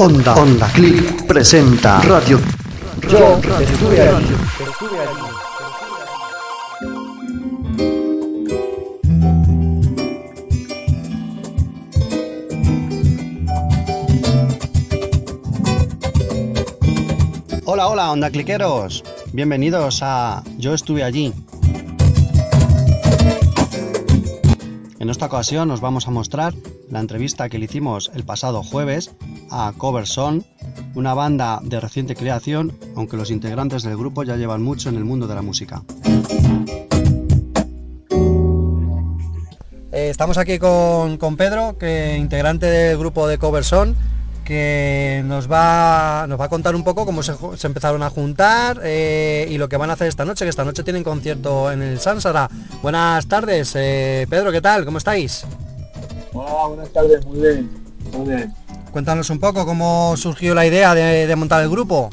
Onda, Onda Clip presenta Radio. Yo estuve allí. Hola, hola, Onda Cliqueros. Bienvenidos a Yo estuve allí. En esta ocasión os vamos a mostrar la entrevista que le hicimos el pasado jueves a Cover Song, una banda de reciente creación, aunque los integrantes del grupo ya llevan mucho en el mundo de la música. Eh, estamos aquí con, con Pedro, que integrante del grupo de Cover Song, que nos va, nos va a contar un poco cómo se, empezaron a juntar eh, y lo que van a hacer esta noche, que esta noche tienen concierto en el Sansara. Buenas tardes, eh, Pedro, ¿qué tal? ¿Cómo estáis? Hola, buenas tardes, muy bien, muy bien. Cuéntanos un poco cómo surgió la idea de, de montar el grupo.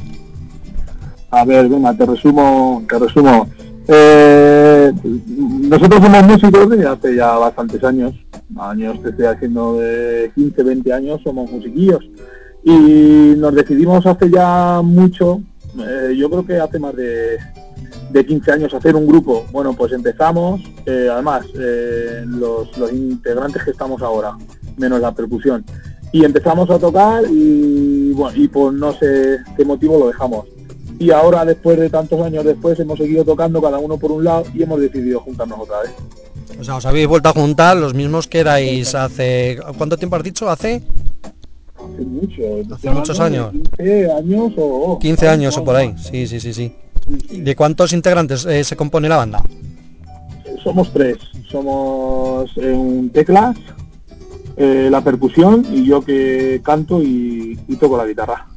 A ver, venga, te resumo, te resumo. Eh, nosotros somos músicos desde hace ya bastantes años, años te estoy haciendo de 15, 20 años, somos musiquillos. Y nos decidimos hace ya mucho, eh, yo creo que hace más de, de 15 años hacer un grupo. Bueno, pues empezamos, eh, además, eh, los, los integrantes que estamos ahora, menos la percusión. Y empezamos a tocar y, bueno, y por no sé qué motivo lo dejamos. Y ahora, después de tantos años después, hemos seguido tocando cada uno por un lado y hemos decidido juntarnos otra vez. O sea, os habéis vuelto a juntar los mismos que erais hace... ¿Cuánto tiempo has dicho? ¿Hace? Hace mucho. Hace muchos de 15 años o... 15 años o por ahí. Sí, sí, sí, sí. ¿Y ¿De cuántos integrantes eh, se compone la banda? Somos tres. Somos eh, un teclas, eh, la percusión y yo que canto y, y toco la guitarra.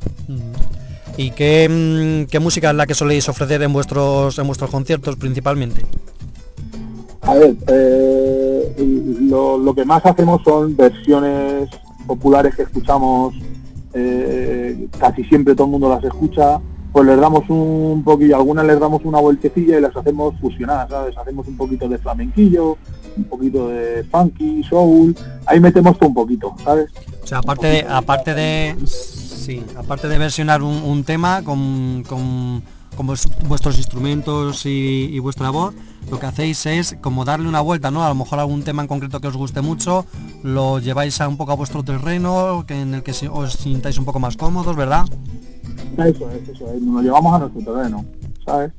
¿Y qué, mm, qué música es la que soléis ofrecer en vuestros, en vuestros conciertos principalmente? A ver, eh, lo, lo que más hacemos son versiones populares que escuchamos, eh, casi siempre todo el mundo las escucha, pues les damos un poquillo, algunas les damos una vueltecilla y las hacemos fusionadas, ¿sabes? Hacemos un poquito de flamenquillo, un poquito de funky, soul, ahí metemos todo un poquito, ¿sabes? O sea, aparte de, aparte de, sí, aparte de versionar un, un tema con, con, con vues- vuestros instrumentos y, y vuestra voz, lo que hacéis es como darle una vuelta, ¿no? A lo mejor algún tema en concreto que os guste mucho, lo lleváis a un poco a vuestro terreno, que en el que os sintáis un poco más cómodos, ¿verdad? Eso es, eso es, nos lo llevamos a nuestro terreno, ¿sabes?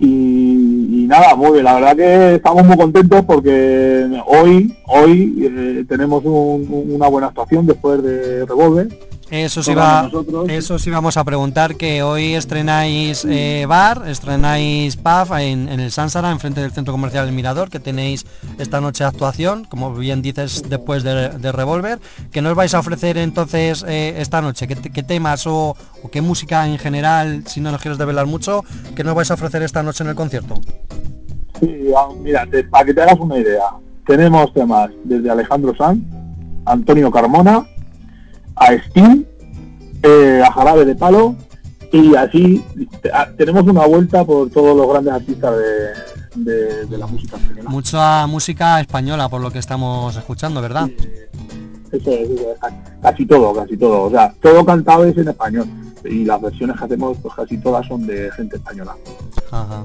Y, y nada, muy bien, la verdad que estamos muy contentos porque hoy, hoy eh, tenemos un- una buena actuación después de Revolver. Eso sí, va, eso sí vamos a preguntar que hoy estrenáis eh, bar, estrenáis pub en, en el Sansara, enfrente del centro comercial El Mirador, que tenéis esta noche actuación, como bien dices, después de, de Revolver. ¿Qué nos vais a ofrecer entonces eh, esta noche? ¿Qué, te- qué temas o, o qué música en general, si no nos quieres develar mucho, qué nos vais a ofrecer esta noche en el concierto? Sí, ah, mira, te- para que te hagas una idea, tenemos temas desde Alejandro Sanz, Antonio Carmona, a Steam, eh, a Jarabe de Palo y así ah, tenemos una vuelta por todos los grandes artistas de, de- de la música española. Mucha música española, por lo que estamos escuchando, ¿verdad? Eh, Eso es, eso es, ca- casi todo, casi todo. O sea, todo cantado es en español. Y las versiones que hacemos, pues casi todas son de gente española. Ajá.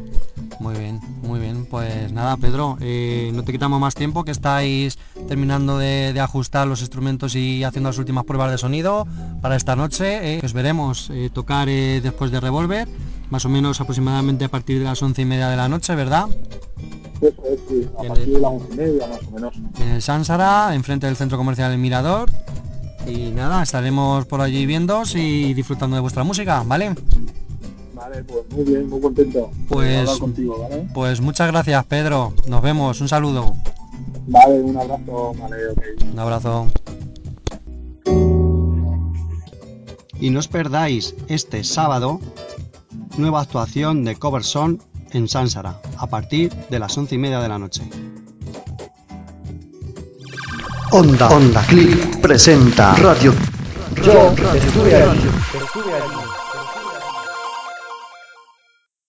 Muy bien, muy bien. Pues nada, Pedro, eh, no te quitamos más tiempo, que estáis terminando de, de ajustar los instrumentos y haciendo las últimas pruebas de sonido para esta noche. eh. Os veremos eh, tocar eh, después de Revolver, más o menos aproximadamente a partir de las once y media de la noche, ¿verdad? Eso es, sí, a partir de las once y media más o menos. En el Sansara, enfrente del centro comercial El Mirador. Y nada, estaremos por allí viendo y disfrutando de vuestra música, ¿vale? Vale, pues muy bien, muy contento. Pues- hablar contigo, ¿vale? Pues muchas gracias, Pedro. Nos vemos, un saludo. Vale, un abrazo, vale, ok. Un abrazo. Y no os perdáis este sábado nueva actuación de Cover Song en Sansara a partir de las once y media de la noche. Onda, Onda Clip presenta Radio. Yo allí.